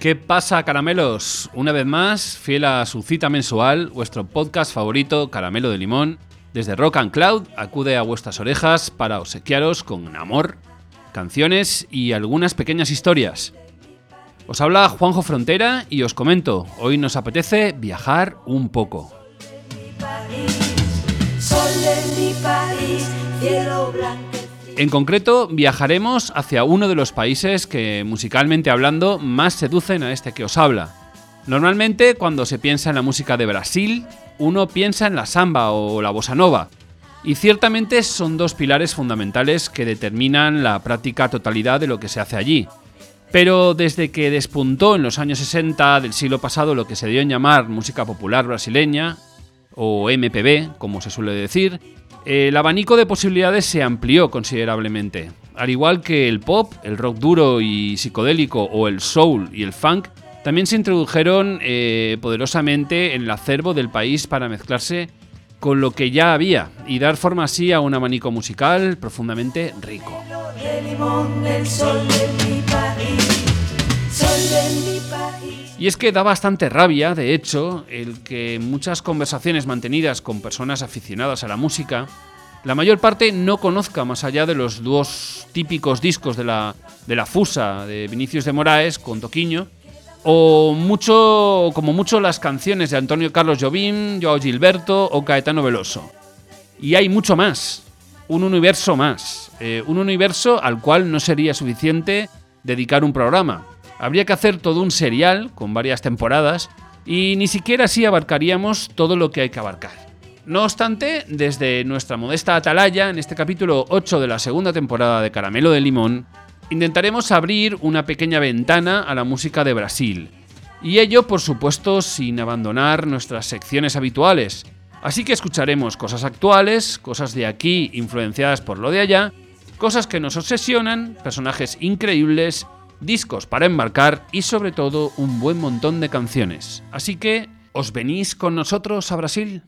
¿Qué pasa, caramelos? Una vez más, fiel a su cita mensual, vuestro podcast favorito, Caramelo de Limón, desde Rock and Cloud, acude a vuestras orejas para obsequiaros con amor, canciones y algunas pequeñas historias. Os habla Juanjo Frontera y os comento, hoy nos apetece viajar un poco. En concreto, viajaremos hacia uno de los países que, musicalmente hablando, más seducen a este que os habla. Normalmente, cuando se piensa en la música de Brasil, uno piensa en la samba o la bossa nova, y ciertamente son dos pilares fundamentales que determinan la práctica totalidad de lo que se hace allí. Pero desde que despuntó en los años 60 del siglo pasado lo que se dio en llamar música popular brasileña, o MPB, como se suele decir, el abanico de posibilidades se amplió considerablemente. Al igual que el pop, el rock duro y psicodélico o el soul y el funk, también se introdujeron eh, poderosamente en el acervo del país para mezclarse con lo que ya había y dar forma así a un abanico musical profundamente rico. Y es que da bastante rabia, de hecho, el que muchas conversaciones mantenidas con personas aficionadas a la música, la mayor parte no conozca más allá de los dos típicos discos de la, de la Fusa de Vinicius de Moraes con Toquiño, o mucho, como mucho las canciones de Antonio Carlos Jobim, Joao Gilberto o Caetano Veloso. Y hay mucho más, un universo más, eh, un universo al cual no sería suficiente dedicar un programa. Habría que hacer todo un serial con varias temporadas y ni siquiera así abarcaríamos todo lo que hay que abarcar. No obstante, desde nuestra modesta atalaya, en este capítulo 8 de la segunda temporada de Caramelo de Limón, intentaremos abrir una pequeña ventana a la música de Brasil. Y ello, por supuesto, sin abandonar nuestras secciones habituales. Así que escucharemos cosas actuales, cosas de aquí influenciadas por lo de allá, cosas que nos obsesionan, personajes increíbles discos para embarcar y sobre todo un buen montón de canciones. Así que, ¿os venís con nosotros a Brasil?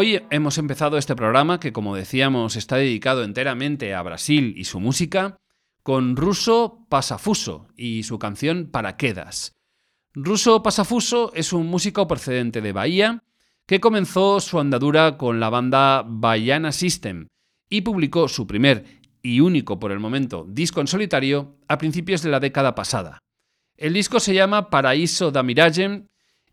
Hoy hemos empezado este programa que, como decíamos, está dedicado enteramente a Brasil y su música, con Russo Pasafuso y su canción Paraquedas. Russo Pasafuso es un músico procedente de Bahía que comenzó su andadura con la banda Baiana System y publicó su primer y único por el momento disco en solitario a principios de la década pasada. El disco se llama Paraíso da Mirage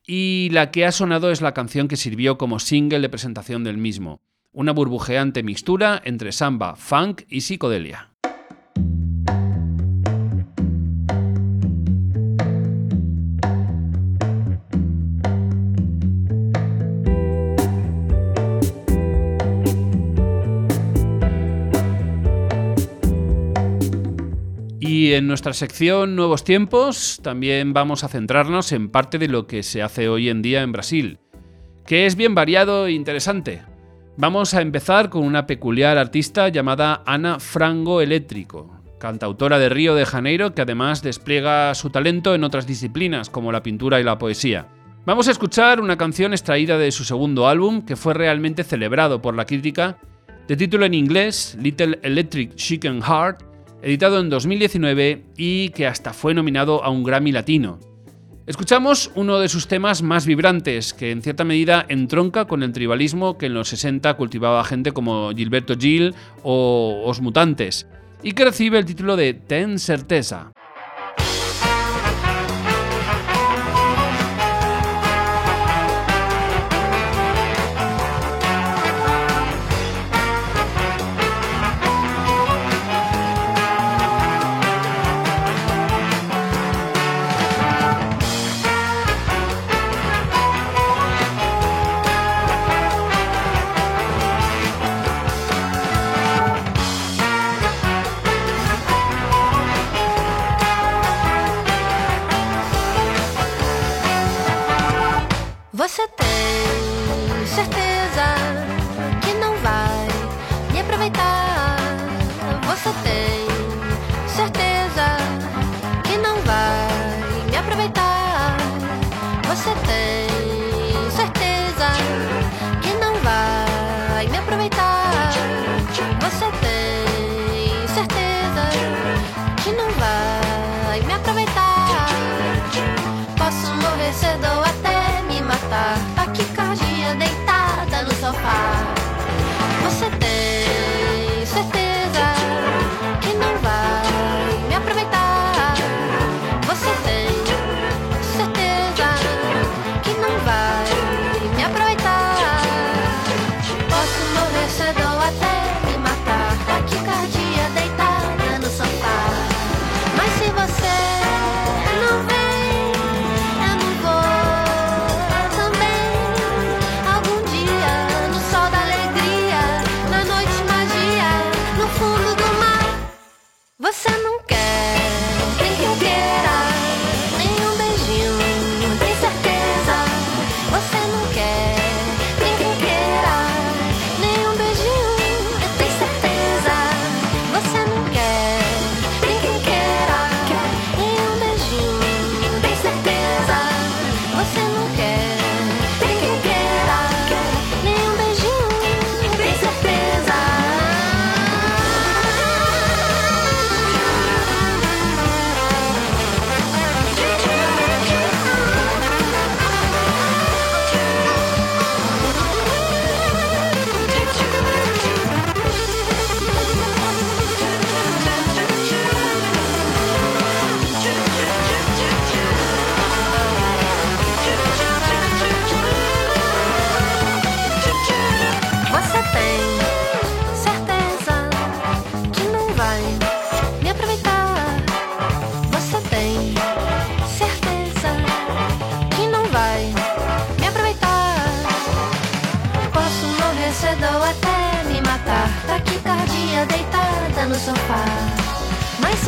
y la que ha sonado es la canción que sirvió como single de presentación del mismo, una burbujeante mixtura entre samba, funk y psicodelia. Y en nuestra sección Nuevos Tiempos también vamos a centrarnos en parte de lo que se hace hoy en día en Brasil, que es bien variado e interesante. Vamos a empezar con una peculiar artista llamada Ana Frango Eléctrico, cantautora de Río de Janeiro que además despliega su talento en otras disciplinas como la pintura y la poesía. Vamos a escuchar una canción extraída de su segundo álbum que fue realmente celebrado por la crítica, de título en inglés Little Electric Chicken Heart, editado en 2019 y que hasta fue nominado a un Grammy Latino. Escuchamos uno de sus temas más vibrantes, que en cierta medida entronca con el tribalismo que en los 60 cultivaba gente como Gilberto Gil o Os Mutantes, y que recibe el título de Ten Certeza.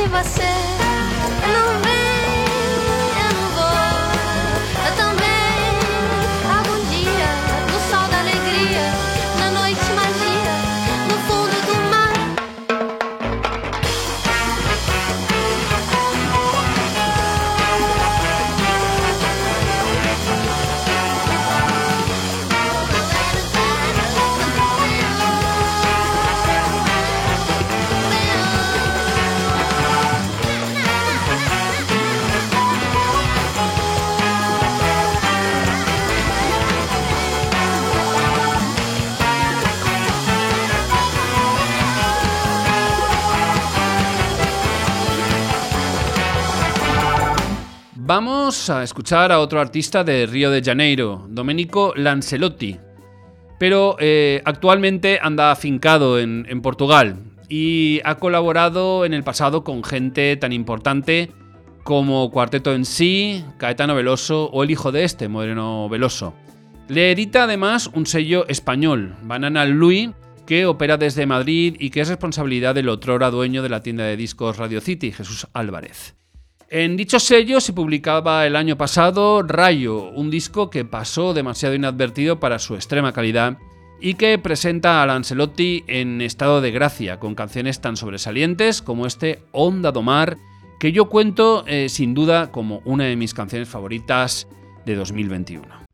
Você não vem. Vamos a escuchar a otro artista de Río de Janeiro, Domenico Lancelotti, pero eh, actualmente anda afincado en, en Portugal y ha colaborado en el pasado con gente tan importante como Cuarteto en sí, Caetano Veloso o el hijo de este, Moreno Veloso. Le edita además un sello español, Banana Louis, que opera desde Madrid y que es responsabilidad del otrora dueño de la tienda de discos Radio City, Jesús Álvarez. En dicho sello se publicaba el año pasado Rayo, un disco que pasó demasiado inadvertido para su extrema calidad y que presenta a Lancelotti en estado de gracia, con canciones tan sobresalientes como este Onda do Mar, que yo cuento eh, sin duda como una de mis canciones favoritas de 2021.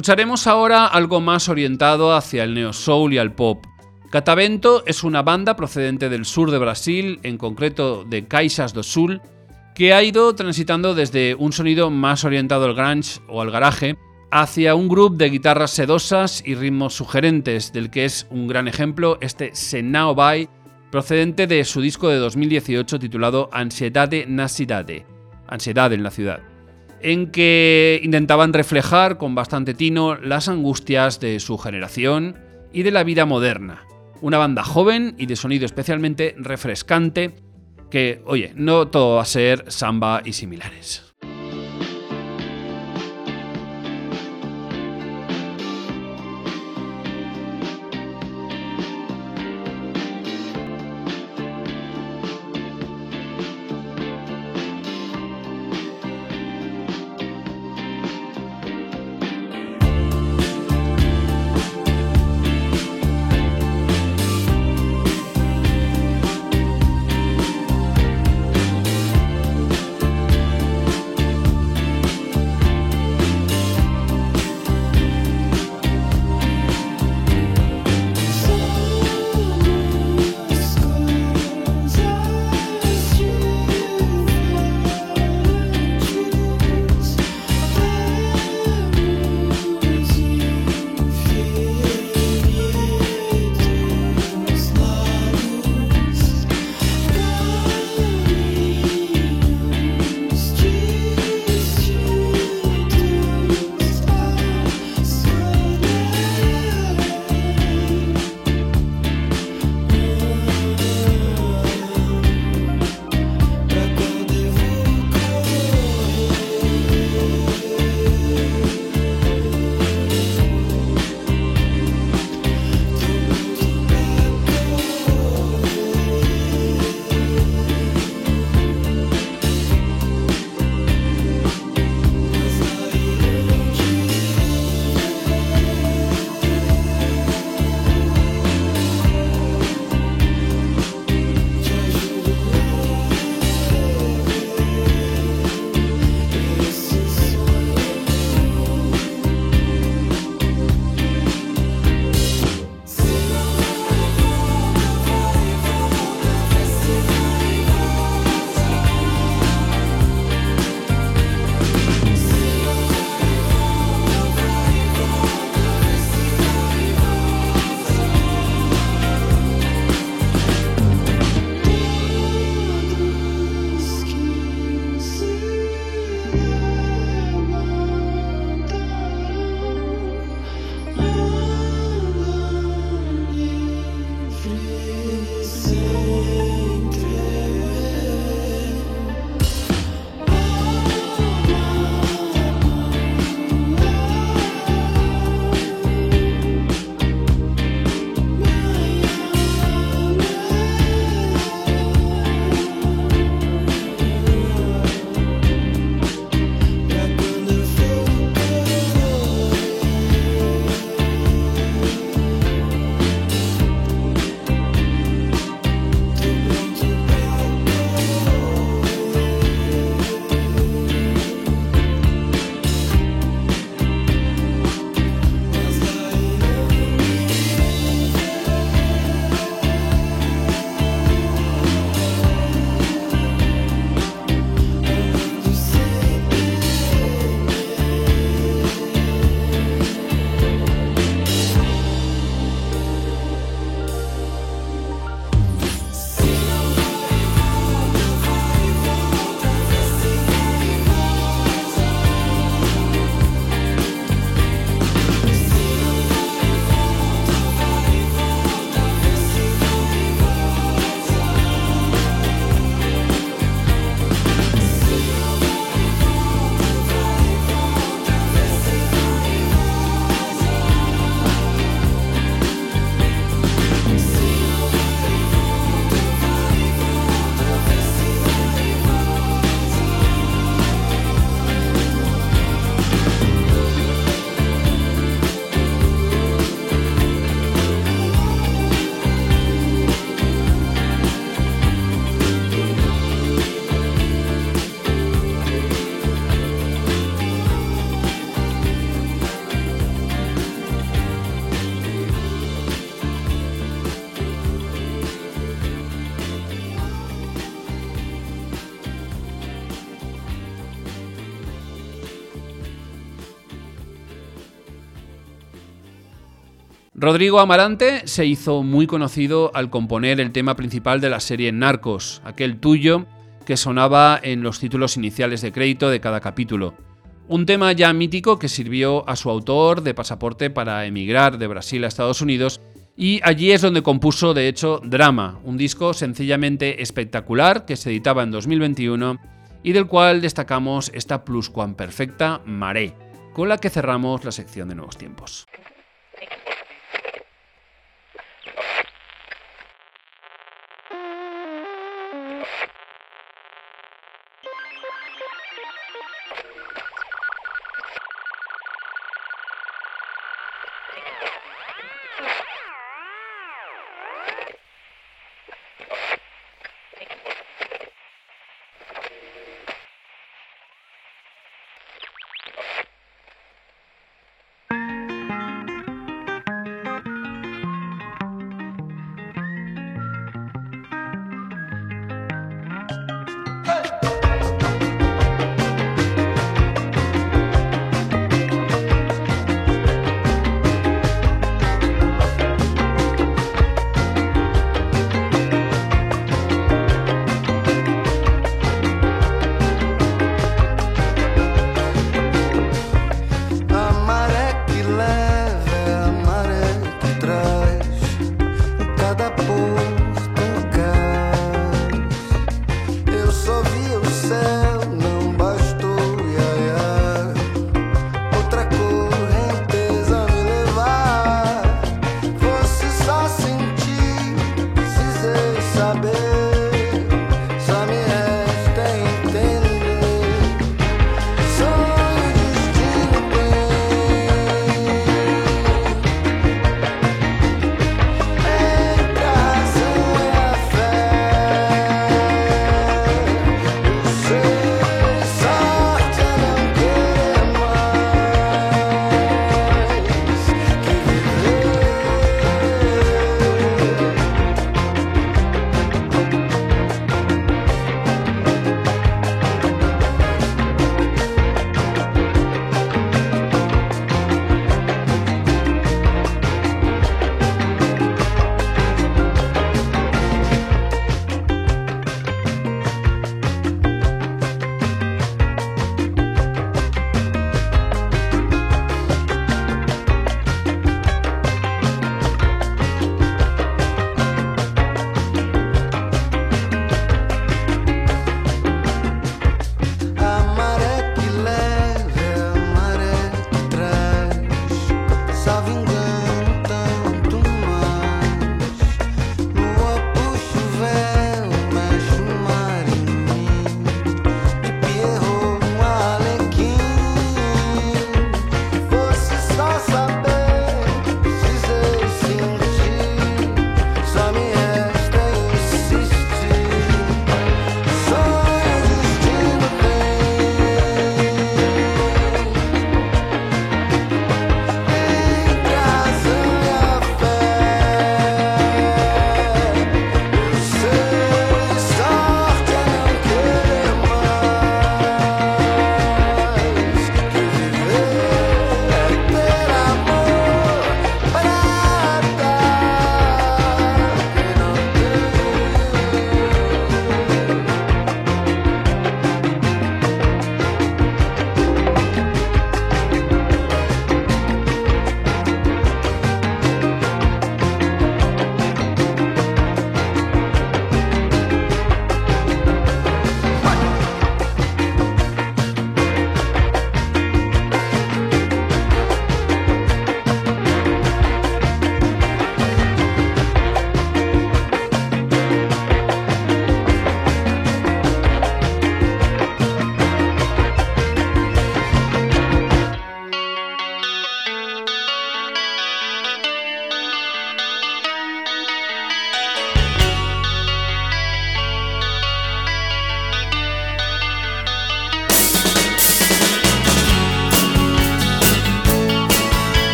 Escucharemos ahora algo más orientado hacia el neo soul y al pop. Catavento es una banda procedente del sur de Brasil, en concreto de Caixas do Sul, que ha ido transitando desde un sonido más orientado al grunge o al garaje hacia un grupo de guitarras sedosas y ritmos sugerentes, del que es un gran ejemplo este Senao Bai, procedente de su disco de 2018 titulado Ansiedade na Cidade, Ansiedad en la ciudad, en que intentaban reflejar con bastante tino las angustias de su generación y de la vida moderna. Una banda joven y de sonido especialmente refrescante, que, oye, no todo va a ser samba y similares. Rodrigo Amarante se hizo muy conocido al componer el tema principal de la serie Narcos, aquel tuyo que sonaba en los títulos iniciales de crédito de cada capítulo. Un tema ya mítico que sirvió a su autor de pasaporte para emigrar de Brasil a Estados Unidos y allí es donde compuso de hecho Drama, un disco sencillamente espectacular que se editaba en 2021 y del cual destacamos esta pluscuamperfecta Maré, con la que cerramos la sección de nuevos tiempos.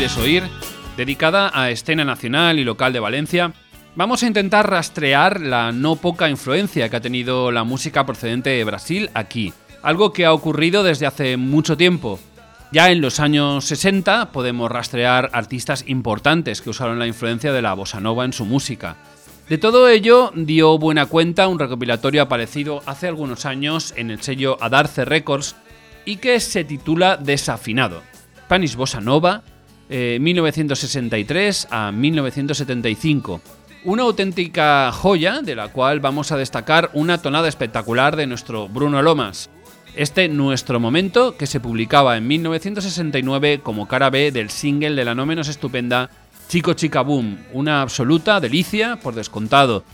Oír, dedicada a escena nacional y local de Valencia, vamos a intentar rastrear la no poca influencia que ha tenido la música procedente de Brasil aquí, algo que ha ocurrido desde hace mucho tiempo. Ya en los años 60 podemos rastrear artistas importantes que usaron la influencia de la bossa nova en su música. De todo ello dio buena cuenta un recopilatorio aparecido hace algunos años en el sello Adarce Records y que se titula Desafinado. Spanish Bossa Nova, 1963 eh, a 1975. Una auténtica joya de la cual vamos a destacar una tonada espectacular de nuestro Bruno Lomas. Este Nuestro Momento, que se publicaba en 1969 como cara B del single de la no menos estupenda Chico Chica Boom, una absoluta delicia por descontado.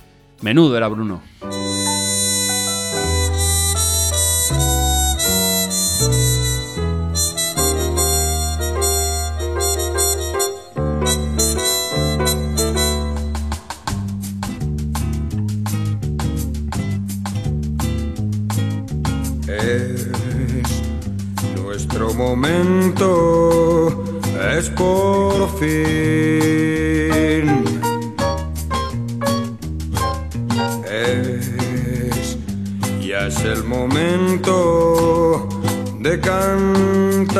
Menudo era Bruno. Momento es por fin. Es, es el momento de cantar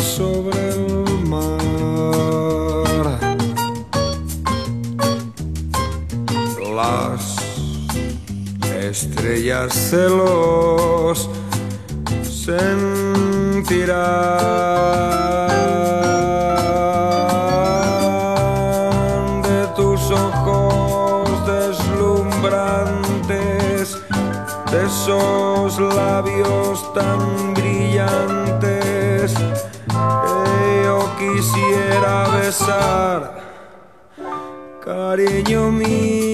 sobre el mar, las estrellas celos sentirán de tus ojos deslumbrantes, de esos labios tan brillantes quisiera besar, cariño mío.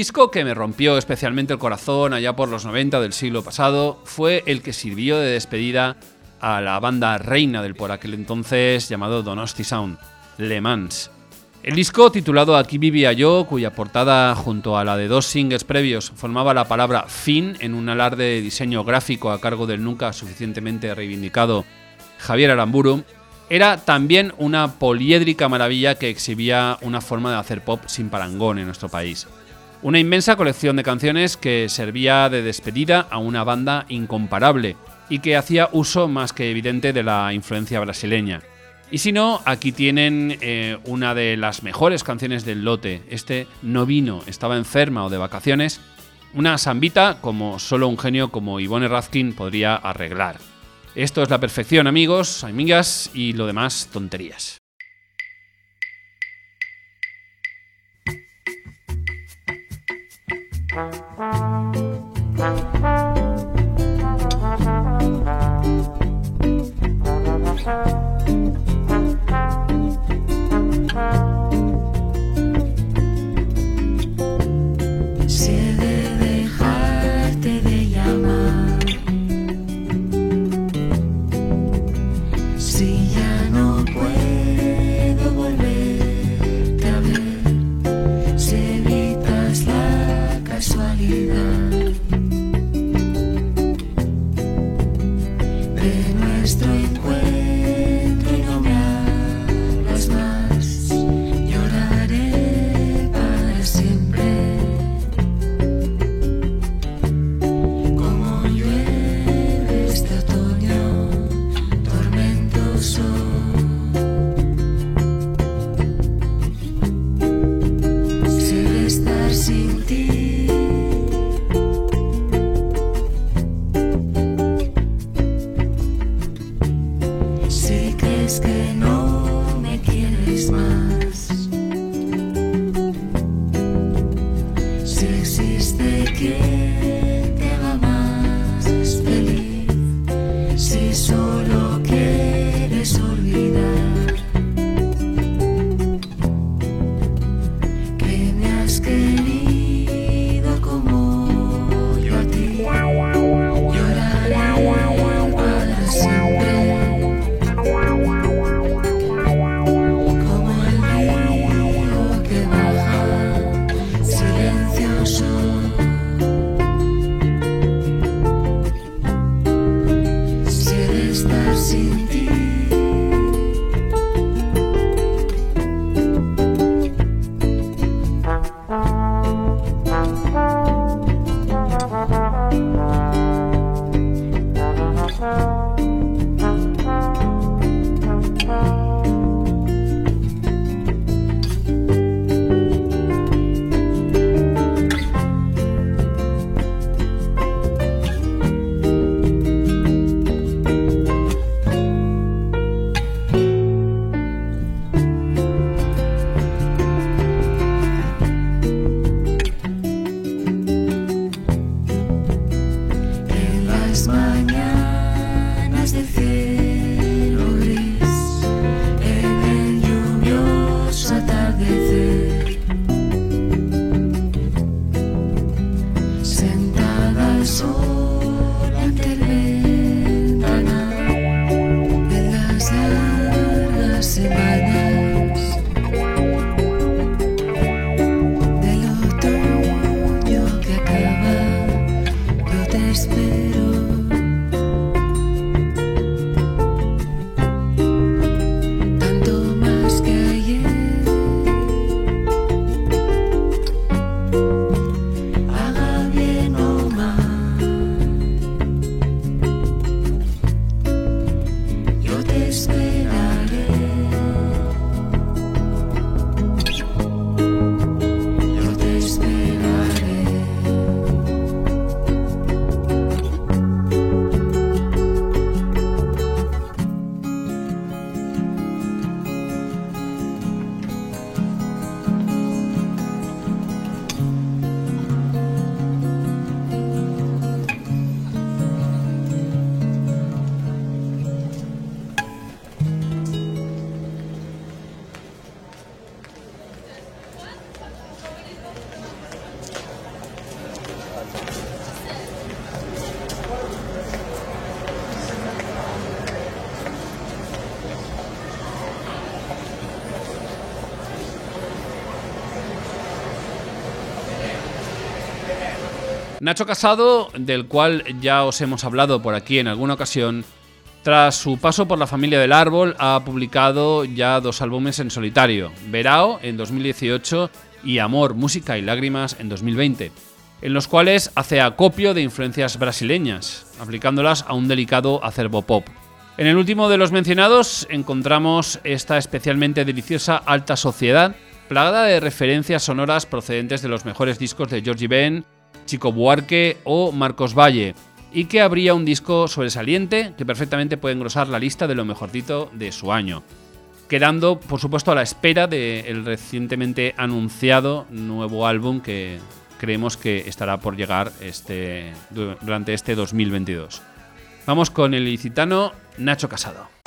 Disco que me rompió especialmente el corazón allá por los 90 del siglo pasado fue el que sirvió de despedida a la banda reina del por aquel entonces llamado Donosti Sound, Le Mans. El disco titulado Aquí vivía yo, cuya portada junto a la de dos singles previos formaba la palabra fin en un alarde de diseño gráfico a cargo del nunca suficientemente reivindicado Javier Aramburu, era también una poliédrica maravilla que exhibía una forma de hacer pop sin parangón en nuestro país. Una inmensa colección de canciones que servía de despedida a una banda incomparable y que hacía uso más que evidente de la influencia brasileña. Y si no, aquí tienen eh, una de las mejores canciones del lote. Este no vino, estaba enferma o de vacaciones. Una sambita como solo un genio como Ivone Razkin podría arreglar. Esto es la perfección, amigos, amigas, y lo demás tonterías. Nacho Casado, del cual ya os hemos hablado por aquí en alguna ocasión, tras su paso por la familia del árbol ha publicado ya dos álbumes en solitario, Verao en 2018 y Amor, Música y Lágrimas en 2020, en los cuales hace acopio de influencias brasileñas, aplicándolas a un delicado acervo pop. En el último de los mencionados encontramos esta especialmente deliciosa alta sociedad, plagada de referencias sonoras procedentes de los mejores discos de Georgie Ben, Chico Buarque o Marcos Valle, y que habría un disco sobresaliente que perfectamente puede engrosar la lista de lo mejorcito de su año. Quedando, por supuesto, a la espera del recientemente anunciado nuevo álbum que creemos que estará por llegar este, durante este 2022. Vamos con el ilicitano Nacho Casado.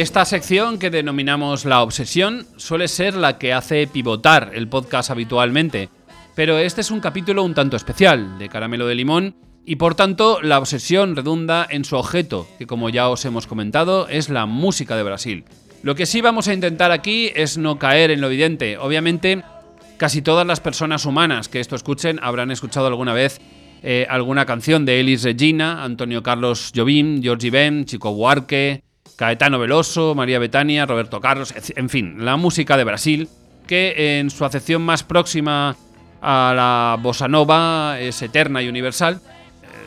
Esta sección que denominamos la obsesión suele ser la que hace pivotar el podcast habitualmente, pero este es un capítulo un tanto especial, de caramelo de limón, y por tanto la obsesión redunda en su objeto, que como ya os hemos comentado es la música de Brasil. Lo que sí vamos a intentar aquí es no caer en lo evidente. Obviamente, casi todas las personas humanas que esto escuchen habrán escuchado alguna vez eh, alguna canción de Elis Regina, Antonio Carlos Jobim, Georgie Ben, Chico Buarque, Caetano Veloso, María Betania, Roberto Carlos, en fin, la música de Brasil, que en su acepción más próxima a la bossa nova es eterna y universal,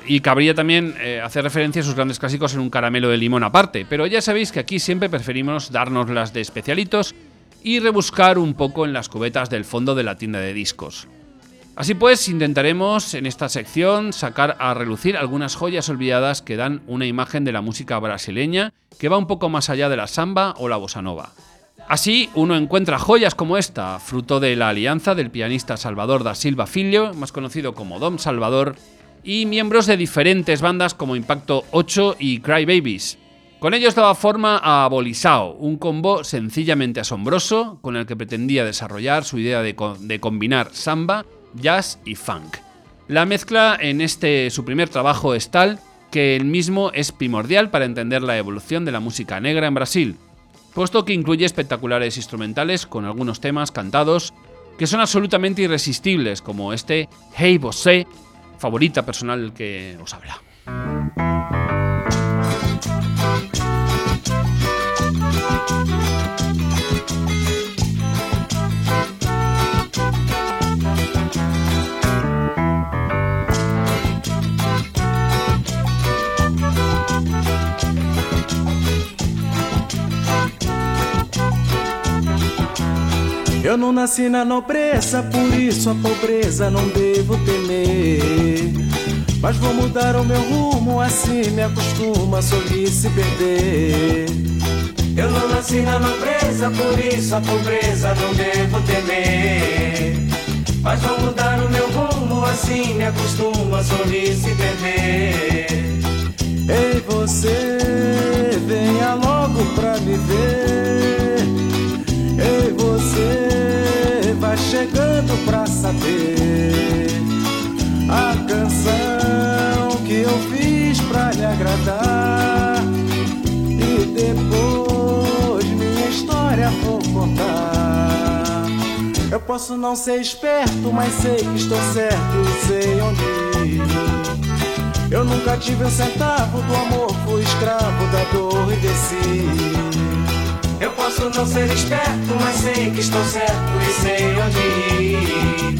y cabría también eh, hacer referencia a sus grandes clásicos en un caramelo de limón aparte, pero ya sabéis que aquí siempre preferimos darnos las de especialitos y rebuscar un poco en las cubetas del fondo de la tienda de discos. Así pues, intentaremos en esta sección sacar a relucir algunas joyas olvidadas que dan una imagen de la música brasileña que va un poco más allá de la samba o la bossa nova. Así, uno encuentra joyas como esta, fruto de la alianza del pianista Salvador da Silva Filho, más conocido como Dom Salvador, y miembros de diferentes bandas como Impacto 8 y Cry Babies. Con ellos daba forma a Bolisao, un combo sencillamente asombroso con el que pretendía desarrollar su idea de, co- de combinar samba, jazz y funk. La mezcla en este su primer trabajo es tal que el mismo es primordial para entender la evolución de la música negra en Brasil, puesto que incluye espectaculares instrumentales con algunos temas cantados que son absolutamente irresistibles, como este Hey Você, favorita personal que os habla. Eu não nasci na nobreza, por isso a pobreza não devo temer. Mas vou mudar o meu rumo, assim me acostuma a se perder. Eu não nasci na nobreza, por isso a pobreza não devo temer. Mas vou mudar o meu rumo, assim me acostuma a se perder. Ei, você, venha logo pra me ver. Você vai chegando pra saber a canção que eu fiz pra lhe agradar. E depois minha história vou contar. Eu posso não ser esperto, mas sei que estou certo sei onde ir. Eu nunca tive um centavo do amor, fui escravo da dor e desci. Eu posso não ser esperto, mas sei que estou certo e sei onde ir.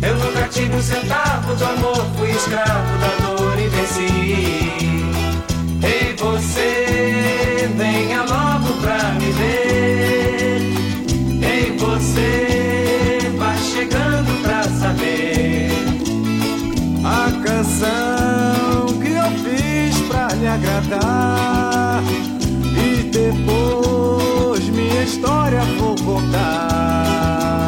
Eu nunca tive um centavo do amor, fui escravo da dor e venci. Ei, você, venha logo pra me ver. Ei, você, vai chegando pra saber a canção que eu fiz pra lhe agradar. História vou contar.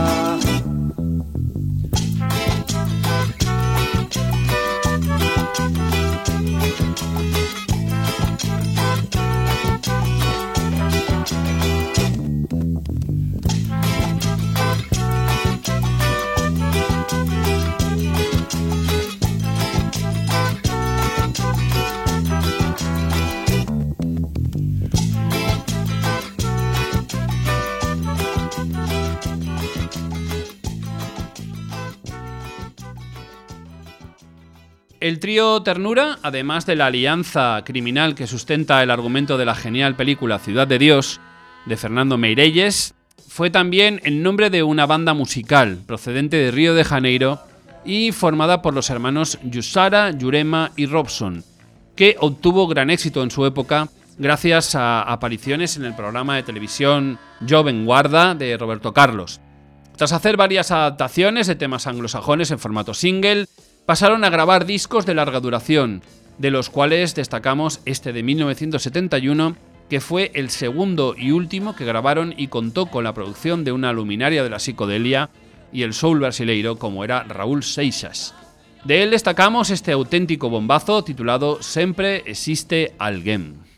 El trío Ternura, además de la alianza criminal que sustenta el argumento de la genial película Ciudad de Dios, de Fernando Meirelles, fue también el nombre de una banda musical procedente de Río de Janeiro y formada por los hermanos Yusara, Yurema y Robson, que obtuvo gran éxito en su época gracias a apariciones en el programa de televisión Joven Guarda de Roberto Carlos. Tras hacer varias adaptaciones de temas anglosajones en formato single, pasaron a grabar discos de larga duración, de los cuales destacamos este de 1971, que fue el segundo y último que grabaron y contó con la producción de una luminaria de la psicodelia y el soul brasileiro como era Raúl Seixas. De él destacamos este auténtico bombazo titulado Sempre existe alguien.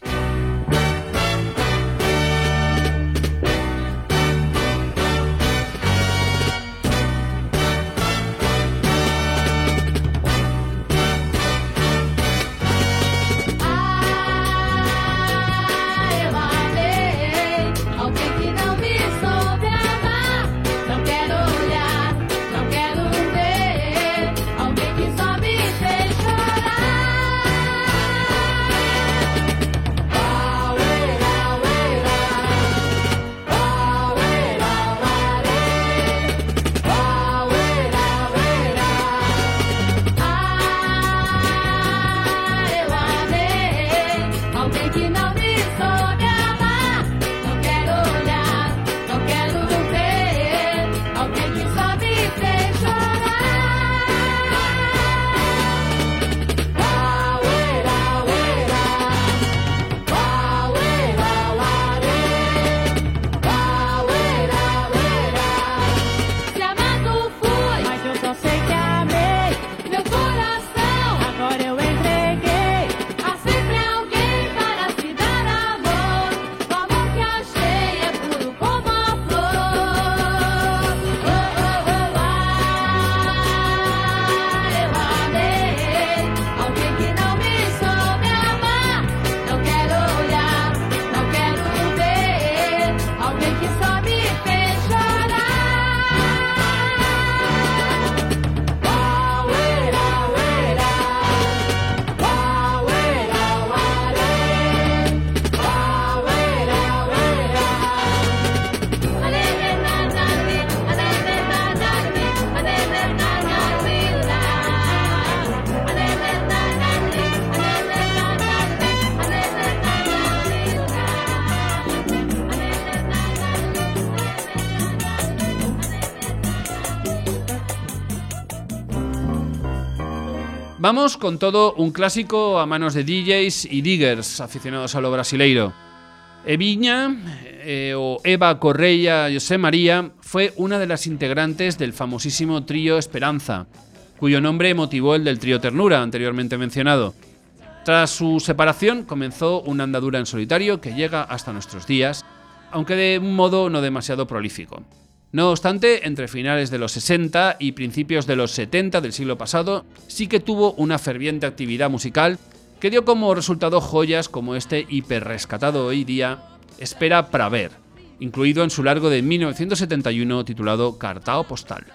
Vamos con todo un clásico a manos de DJs y diggers aficionados a lo brasileiro. Eviña, eh, o Eva Correia José María, fue una de las integrantes del famosísimo trío Esperanza, cuyo nombre motivó el del trío Ternura, anteriormente mencionado. Tras su separación comenzó una andadura en solitario que llega hasta nuestros días, aunque de un modo no demasiado prolífico. No obstante, entre finales de los 60 y principios de los 70 del siglo pasado, sí que tuvo una ferviente actividad musical que dio como resultado joyas como este hiperrescatado hoy día Espera para ver, incluido en su largo de 1971 titulado Cartao Postal.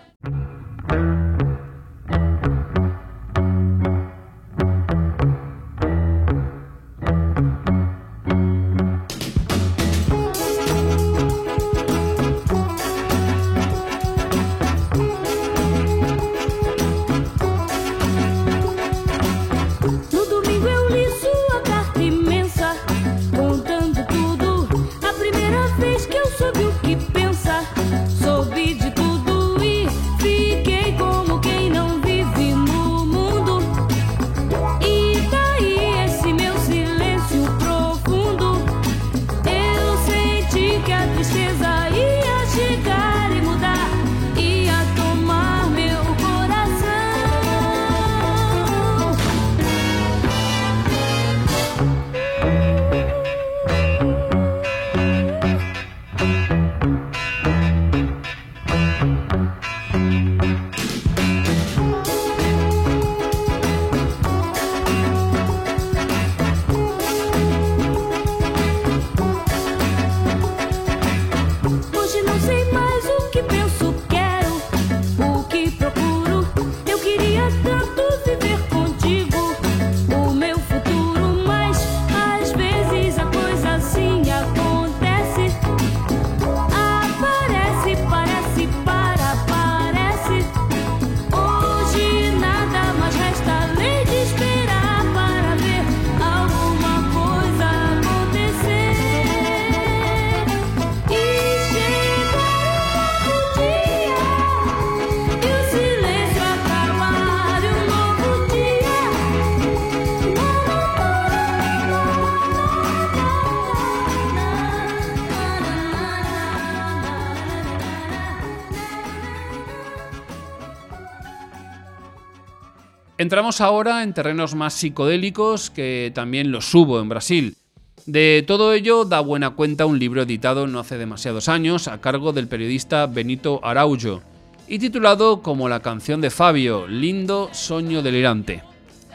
Entramos ahora en terrenos más psicodélicos que también los hubo en Brasil. De todo ello da buena cuenta un libro editado no hace demasiados años a cargo del periodista Benito Araujo y titulado como la canción de Fabio, Lindo Soño Delirante.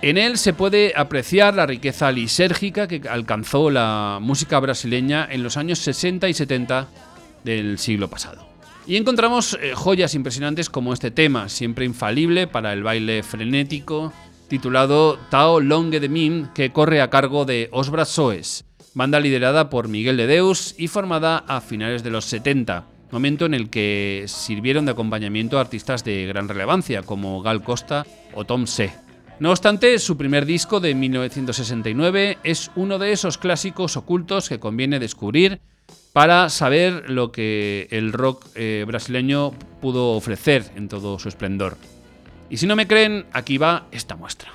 En él se puede apreciar la riqueza lisérgica que alcanzó la música brasileña en los años 60 y 70 del siglo pasado. Y encontramos eh, joyas impresionantes como este tema, siempre infalible para el baile frenético, titulado Tao Longue de Mim, que corre a cargo de Os Braçoes, banda liderada por Miguel de Deus y formada a finales de los 70, momento en el que sirvieron de acompañamiento a artistas de gran relevancia como Gal Costa o Tom C. No obstante, su primer disco de 1969 es uno de esos clásicos ocultos que conviene descubrir para saber lo que el rock eh, brasileño pudo ofrecer en todo su esplendor. Y si no me creen, aquí va esta muestra.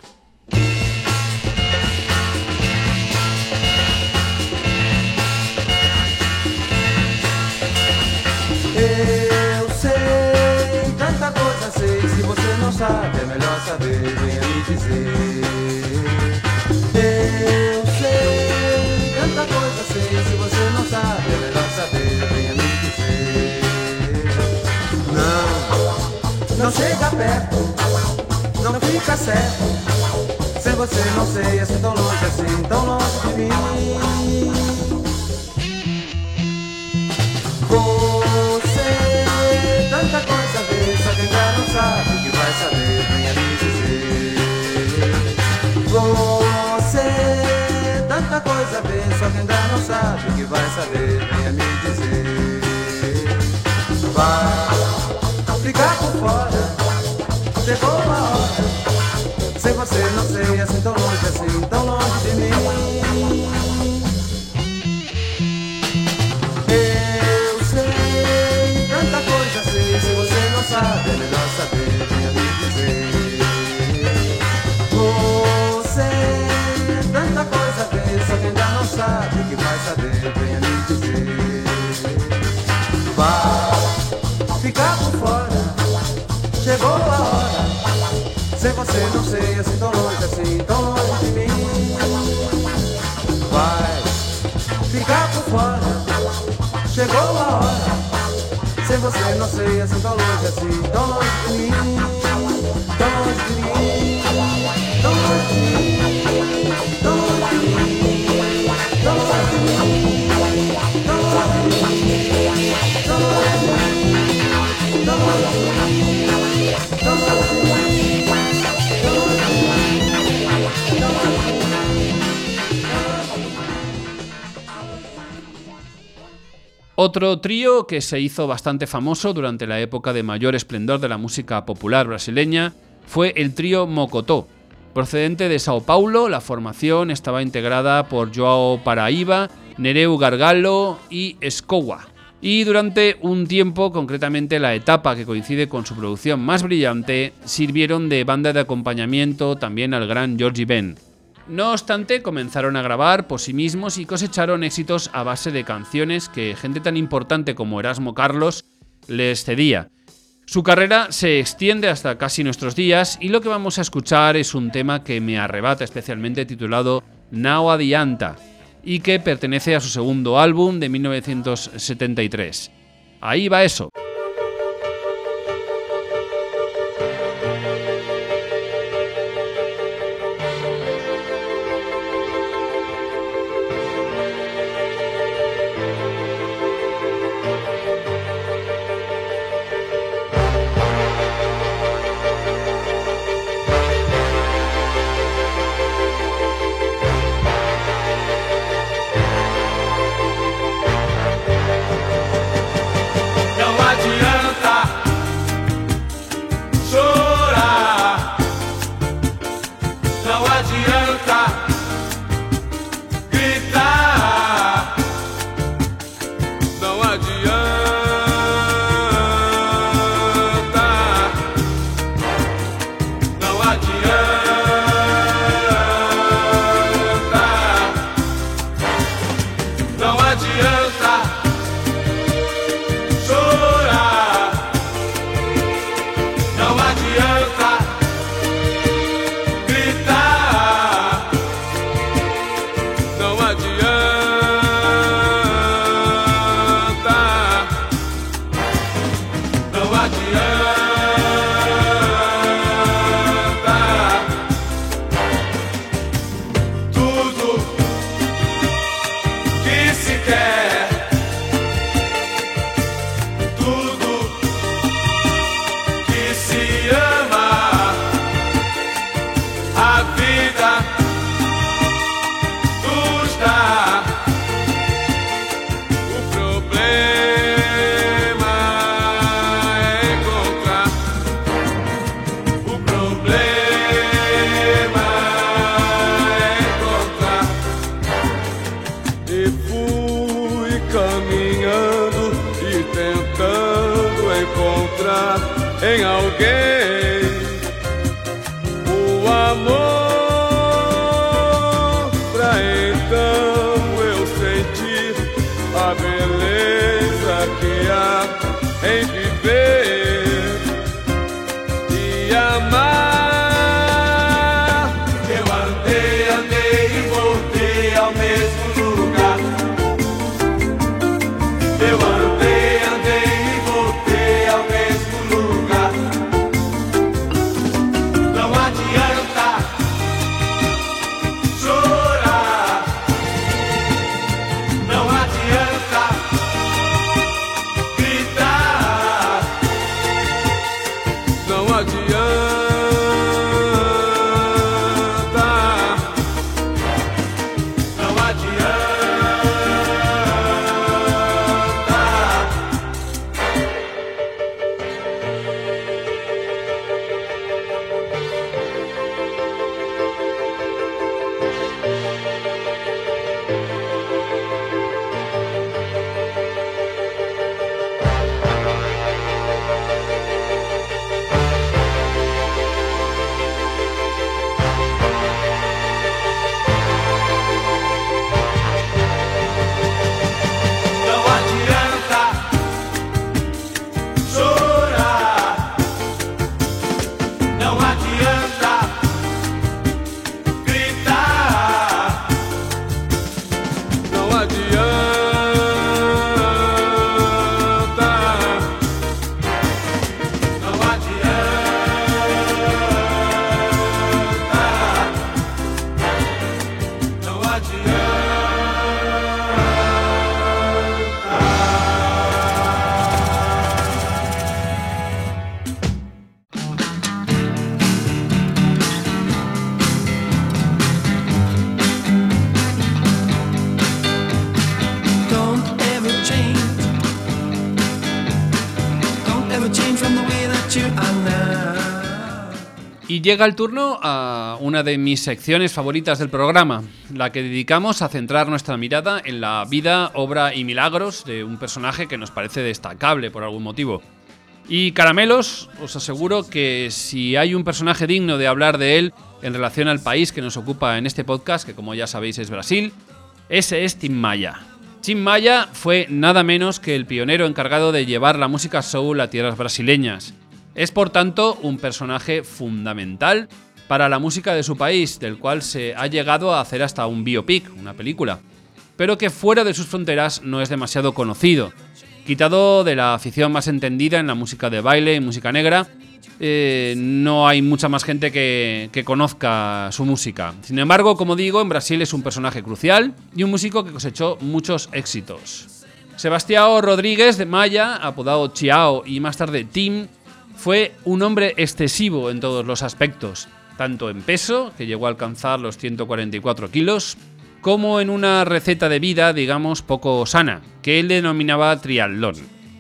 Não, chega perto. Não fica certo. Sem você não sei, assim tão longe, assim tão longe de mim. Você tanta coisa vê, só quem já não sabe que vai saber, venha me dizer. Você tanta coisa vê, só quem já não sabe que vai saber, venha me dizer. Vai ficar por fora, chegou a hora. Sem você não sei, assim tão longe, assim tão longe de mim. Você não sei, assim tão longe, assim tão longe de mim. Vai ficar por fora, chegou a hora. Sem você não sei, assim tão longe, assim tão longe de mim. Tão longe de mim, tão longe de mim, tão longe de Otro trío que se hizo bastante famoso durante la época de mayor esplendor de la música popular brasileña fue el trío Mocotó. Procedente de Sao Paulo, la formación estaba integrada por Joao Paraíba, Nereu Gargalo y Escowa. Y durante un tiempo, concretamente la etapa que coincide con su producción más brillante, sirvieron de banda de acompañamiento también al gran Georgie Ben. No obstante, comenzaron a grabar por sí mismos y cosecharon éxitos a base de canciones que gente tan importante como Erasmo Carlos les cedía. Su carrera se extiende hasta casi nuestros días y lo que vamos a escuchar es un tema que me arrebata especialmente titulado Now Adianta y que pertenece a su segundo álbum de 1973. Ahí va eso. Y llega el turno a una de mis secciones favoritas del programa, la que dedicamos a centrar nuestra mirada en la vida, obra y milagros de un personaje que nos parece destacable por algún motivo. Y caramelos, os aseguro que si hay un personaje digno de hablar de él en relación al país que nos ocupa en este podcast, que como ya sabéis es Brasil, ese es Tim Maya. Tim Maya fue nada menos que el pionero encargado de llevar la música soul a tierras brasileñas. Es por tanto un personaje fundamental para la música de su país, del cual se ha llegado a hacer hasta un biopic, una película, pero que fuera de sus fronteras no es demasiado conocido. Quitado de la afición más entendida en la música de baile y música negra, eh, no hay mucha más gente que, que conozca su música. Sin embargo, como digo, en Brasil es un personaje crucial y un músico que cosechó muchos éxitos. Sebastião Rodríguez de Maya, apodado Chiao y más tarde Tim, fue un hombre excesivo en todos los aspectos, tanto en peso, que llegó a alcanzar los 144 kilos, como en una receta de vida, digamos, poco sana, que él denominaba triatlón,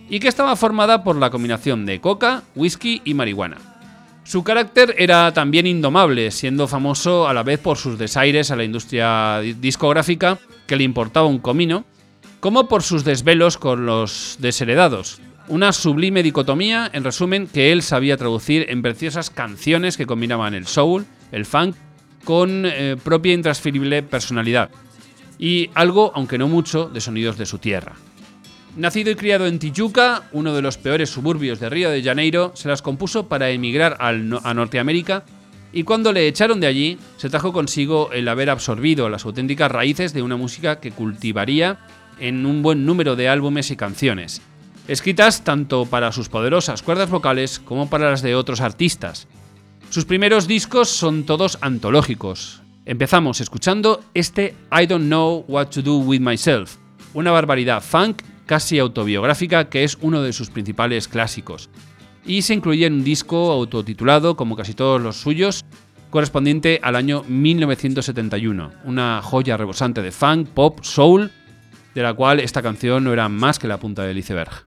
y que estaba formada por la combinación de coca, whisky y marihuana. Su carácter era también indomable, siendo famoso a la vez por sus desaires a la industria discográfica, que le importaba un comino, como por sus desvelos con los desheredados, una sublime dicotomía, en resumen, que él sabía traducir en preciosas canciones que combinaban el soul, el funk, con eh, propia intransferible personalidad. Y algo, aunque no mucho, de sonidos de su tierra. Nacido y criado en Tijuca, uno de los peores suburbios de Río de Janeiro, se las compuso para emigrar a Norteamérica y cuando le echaron de allí, se trajo consigo el haber absorbido las auténticas raíces de una música que cultivaría en un buen número de álbumes y canciones, escritas tanto para sus poderosas cuerdas vocales como para las de otros artistas. Sus primeros discos son todos antológicos. Empezamos escuchando este I Don't Know What to Do With Myself, una barbaridad funk casi autobiográfica que es uno de sus principales clásicos. Y se incluye en un disco autotitulado, como casi todos los suyos, correspondiente al año 1971, una joya rebosante de funk, pop, soul, de la cual esta canción no era más que la punta del iceberg.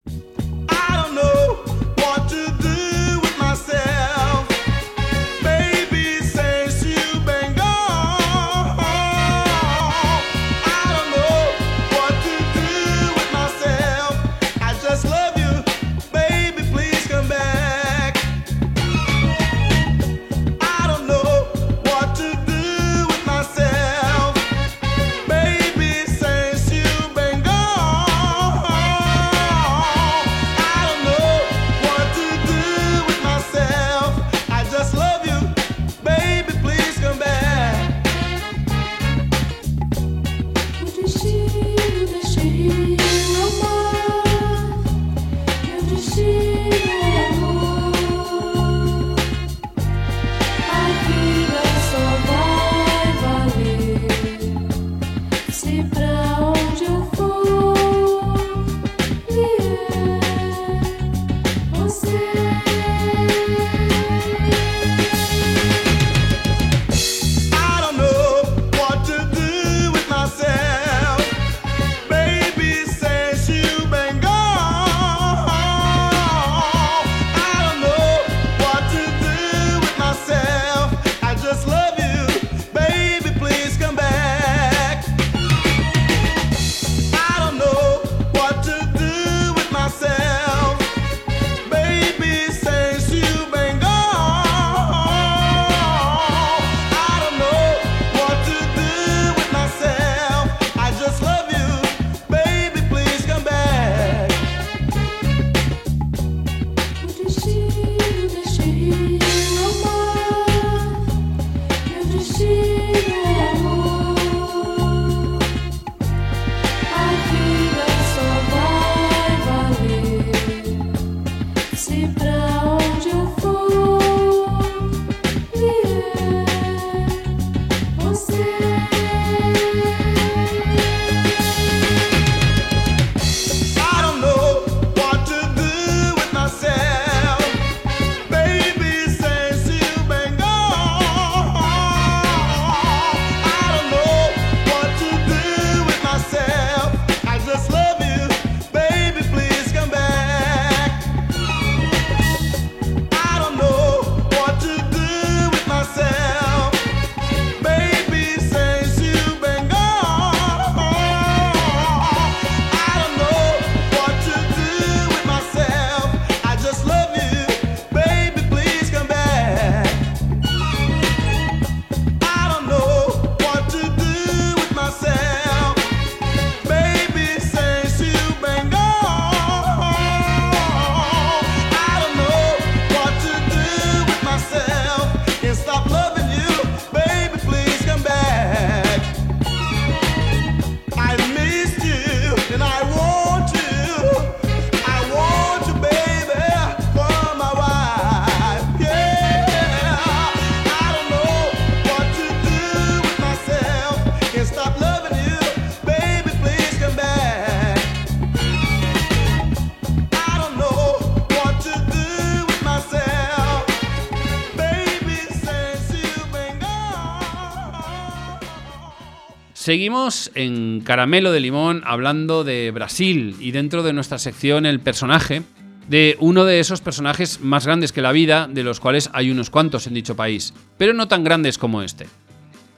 Seguimos en Caramelo de Limón hablando de Brasil y dentro de nuestra sección el personaje de uno de esos personajes más grandes que la vida, de los cuales hay unos cuantos en dicho país, pero no tan grandes como este.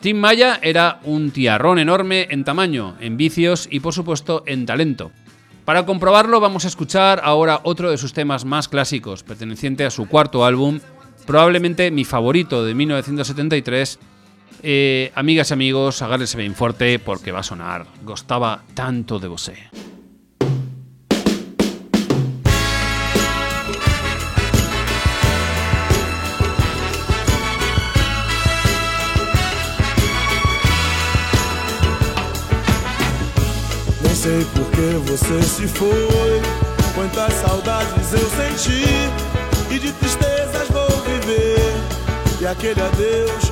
Tim Maya era un tiarrón enorme en tamaño, en vicios y por supuesto en talento. Para comprobarlo vamos a escuchar ahora otro de sus temas más clásicos, perteneciente a su cuarto álbum, probablemente mi favorito de 1973. Eh, amigas y amigos, agárrense bien fuerte porque va a sonar. Gostaba tanto de vosé. Nem sei por que você se foi. Quantas saudades eu senti e de tristezas vou viver. E aquele adeus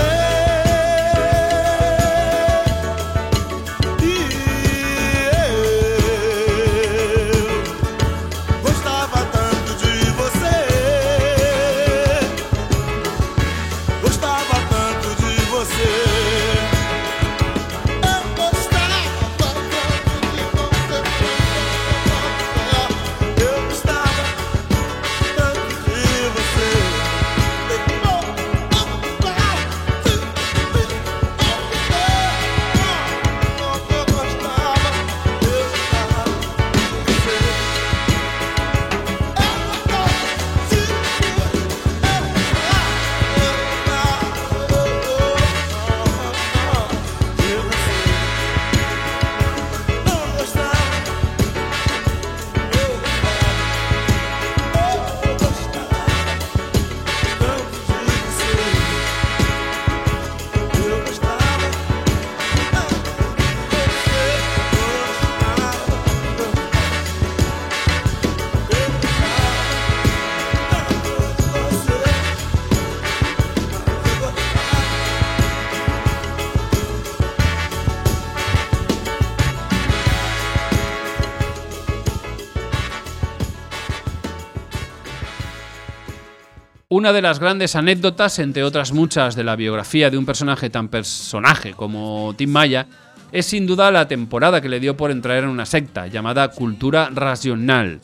Una de las grandes anécdotas, entre otras muchas, de la biografía de un personaje tan personaje como Tim Maya, es sin duda la temporada que le dio por entrar en una secta llamada Cultura Racional,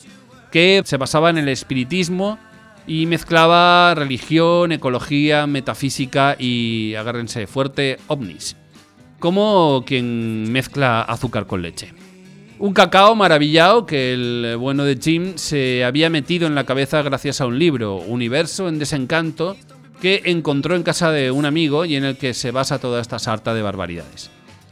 que se basaba en el espiritismo y mezclaba religión, ecología, metafísica y, agárrense fuerte, ovnis, como quien mezcla azúcar con leche. Un cacao maravillado que el bueno de Jim se había metido en la cabeza gracias a un libro, Universo en desencanto, que encontró en casa de un amigo y en el que se basa toda esta sarta de barbaridades.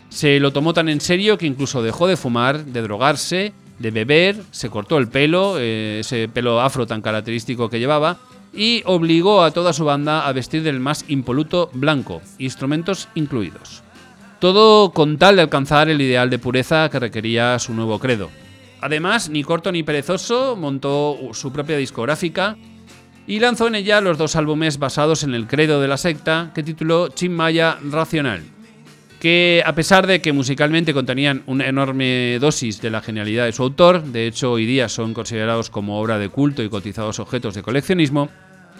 Se lo tomó tan en serio que incluso dejó de fumar, de drogarse, de beber, se cortó el pelo, eh, ese pelo afro tan característico que llevaba, y obligó a toda su banda a vestir del más impoluto blanco, instrumentos incluidos. Todo con tal de alcanzar el ideal de pureza que requería su nuevo credo. Además, ni corto ni perezoso montó su propia discográfica y lanzó en ella los dos álbumes basados en el credo de la secta que tituló Chimmaya Racional, que a pesar de que musicalmente contenían una enorme dosis de la genialidad de su autor, de hecho hoy día son considerados como obra de culto y cotizados objetos de coleccionismo,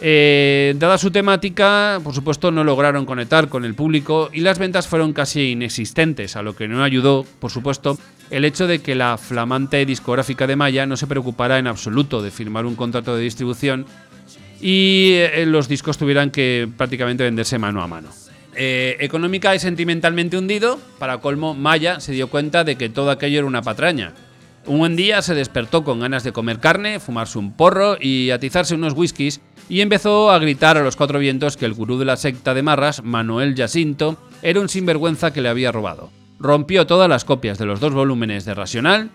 eh, dada su temática, por supuesto no lograron conectar con el público y las ventas fueron casi inexistentes, a lo que no ayudó, por supuesto, el hecho de que la flamante discográfica de Maya no se preocupara en absoluto de firmar un contrato de distribución y eh, los discos tuvieran que prácticamente venderse mano a mano. Eh, económica y sentimentalmente hundido, para colmo, Maya se dio cuenta de que todo aquello era una patraña. Un buen día se despertó con ganas de comer carne, fumarse un porro y atizarse unos whiskies y empezó a gritar a los cuatro vientos que el gurú de la secta de Marras, Manuel Jacinto, era un sinvergüenza que le había robado. Rompió todas las copias de los dos volúmenes de Racional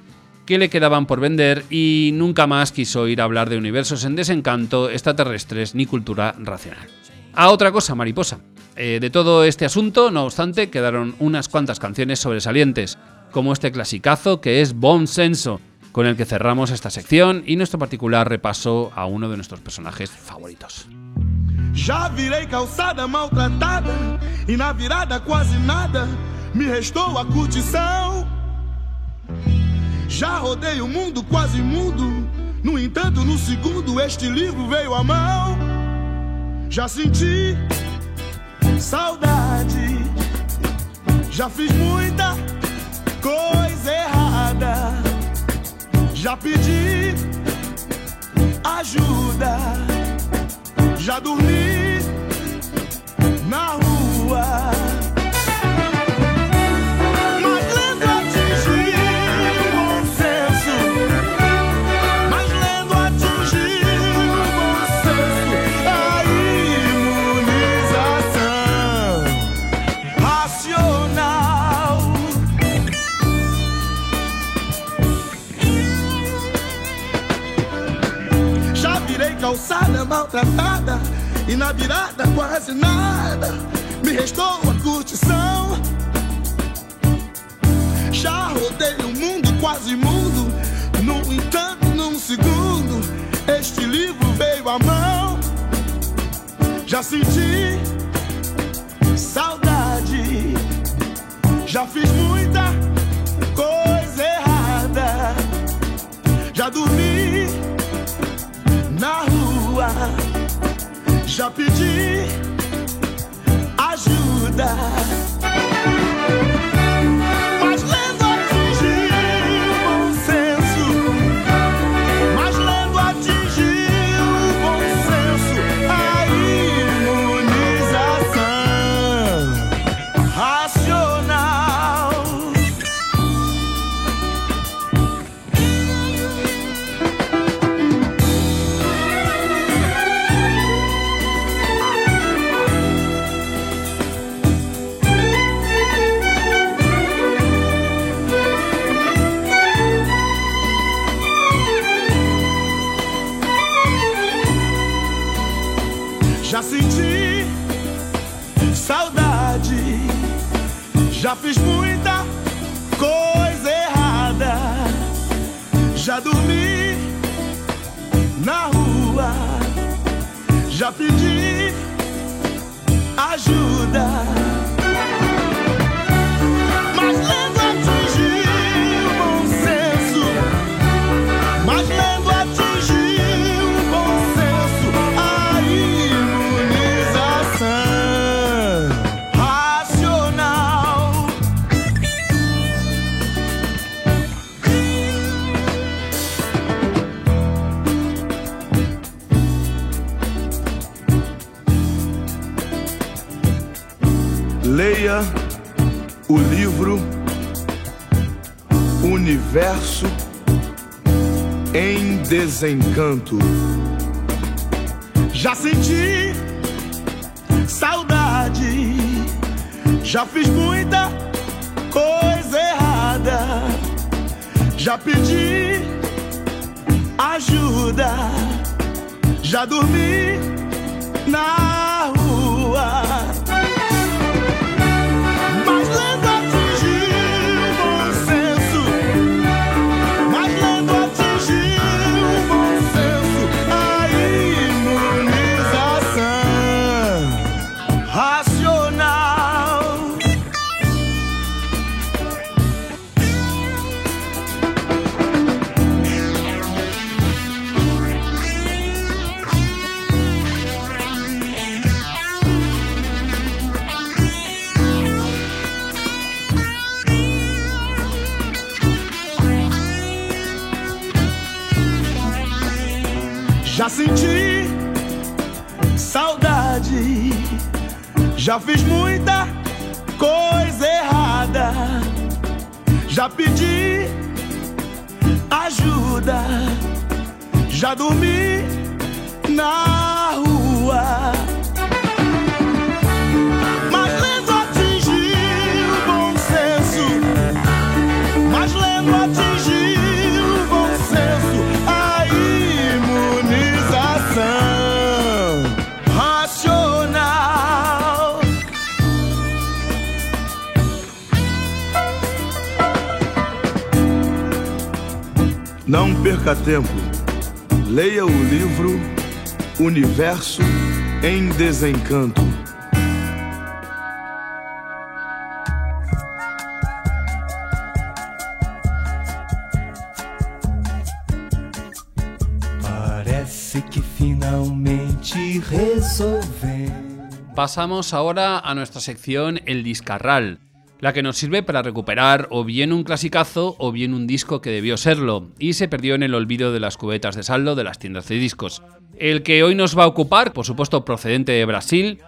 que le quedaban por vender y nunca más quiso ir a hablar de universos en desencanto, extraterrestres ni cultura racional. A otra cosa, mariposa. Eh, de todo este asunto, no obstante, quedaron unas cuantas canciones sobresalientes, como este clasicazo que es Bon Senso, con el que cerramos esta sección y nuestro particular repaso a uno de nuestros personajes favoritos. Já virei calçada maltratada e na virada quase nada me restou a curtição. Já rodei o mundo quase mudo, no entanto, no segundo este livro veio à mão. Já senti saudade, já fiz muita coisa errada, já pedi ajuda, já dormi na rua. Maltratada e na virada quase nada me restou a curtição. Já rodei o mundo quase mundo, no entanto num segundo este livro veio à mão. Já senti saudade, já fiz muita coisa errada, já dormi na rua, já pedi ajuda. Senti saudade, já fiz muita coisa errada, já dormi na rua, já pedi ajuda. Universo em Desencanto. Já senti saudade, já fiz muita coisa errada, já pedi ajuda, já dormi na já fiz muita coisa errada, já pedi ajuda, já dormi na perca tempo. Leia o livro Universo em Desencanto. Parece que finalmente resolvemos. Pasamos ahora a nuestra sección El Discarral, la que nos sirve para recuperar o bien un clasicazo o bien un disco que debió serlo y se perdió en el olvido de las cubetas de saldo de las tiendas de discos. El que hoy nos va a ocupar, por supuesto procedente de Brasil,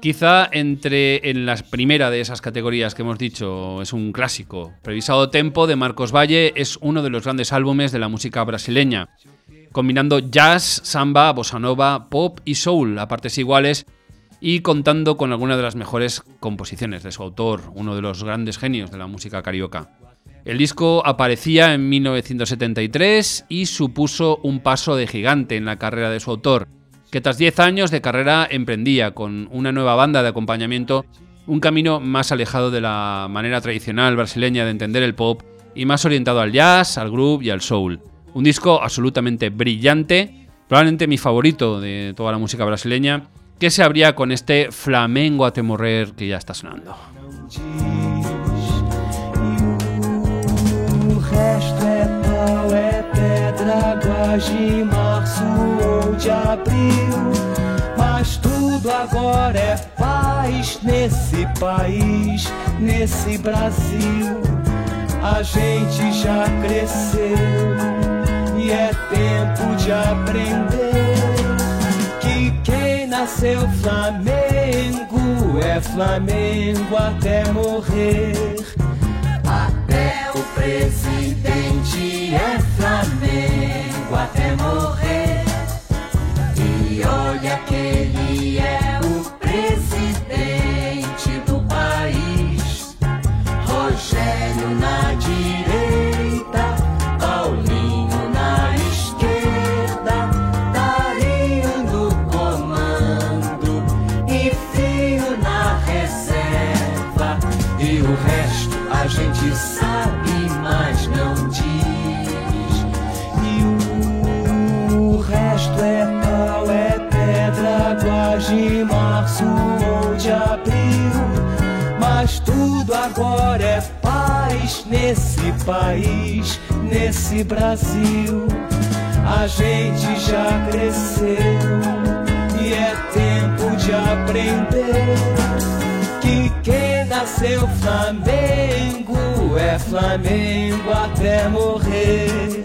quizá entre en la primera de esas categorías que hemos dicho, es un clásico. Previsado Tempo de Marcos Valle es uno de los grandes álbumes de la música brasileña, combinando jazz, samba, bossa nova, pop y soul a partes iguales y contando con algunas de las mejores composiciones de su autor, uno de los grandes genios de la música carioca. El disco aparecía en 1973 y supuso un paso de gigante en la carrera de su autor, que tras 10 años de carrera emprendía con una nueva banda de acompañamiento un camino más alejado de la manera tradicional brasileña de entender el pop y más orientado al jazz, al groove y al soul. Un disco absolutamente brillante, probablemente mi favorito de toda la música brasileña, que se abría con este Flamengo a temorrer que ya está sonando. Mas tudo agora é paz nesse país, nesse Brasil. A gente já cresceu e é tempo de aprender nasceu Flamengo é Flamengo até morrer. Até o presidente é Flamengo até morrer. E olha que ele é o presidente do país. Rogério na março de abril. Mas tudo agora é paz nesse país, nesse Brasil. A gente já cresceu e é tempo de aprender que quem nasceu Flamengo é Flamengo até morrer.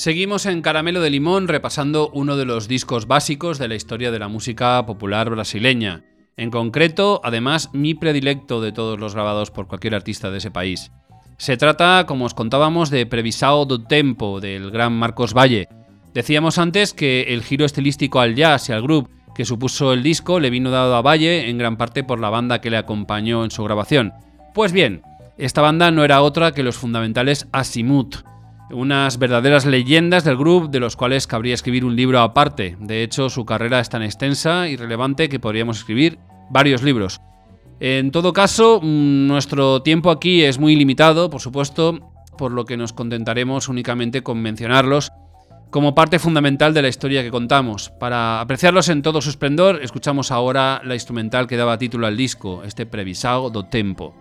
Seguimos en Caramelo de Limón repasando uno de los discos básicos de la historia de la música popular brasileña. En concreto, además, mi predilecto de todos los grabados por cualquier artista de ese país. Se trata, como os contábamos, de Previsao do Tempo, del gran Marcos Valle. Decíamos antes que el giro estilístico al jazz y al groove que supuso el disco le vino dado a Valle en gran parte por la banda que le acompañó en su grabación. Pues bien, esta banda no era otra que los fundamentales Asimut, unas verdaderas leyendas del groove de los cuales cabría escribir un libro aparte. De hecho, su carrera es tan extensa y relevante que podríamos escribir varios libros. En todo caso, mm, nuestro tiempo aquí es muy limitado, por supuesto, por lo que nos contentaremos únicamente con mencionarlos como parte fundamental de la historia que contamos. Para apreciarlos en todo su esplendor, escuchamos ahora la instrumental que daba título al disco, este Previsao do Tempo.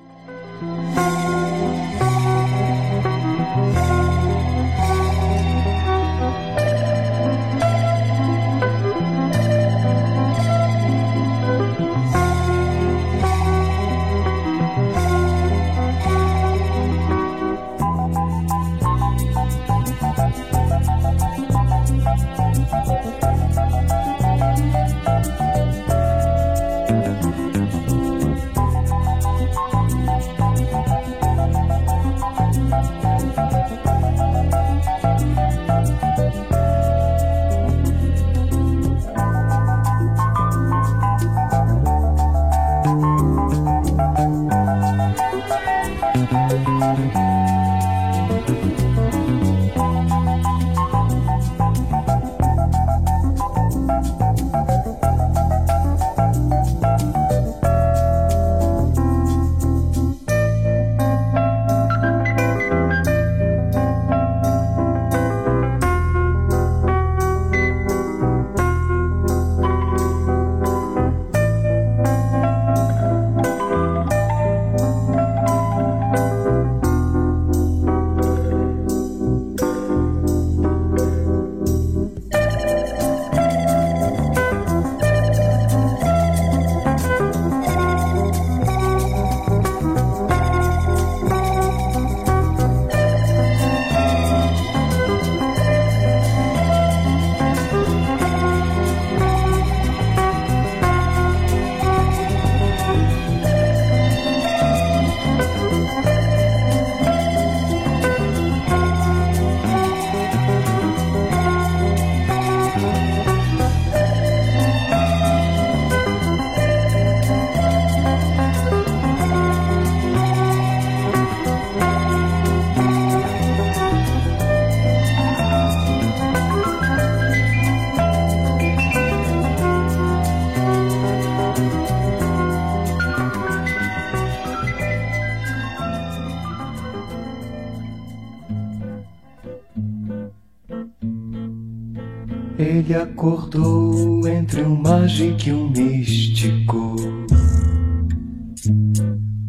Acordou entre um mágico e um místico,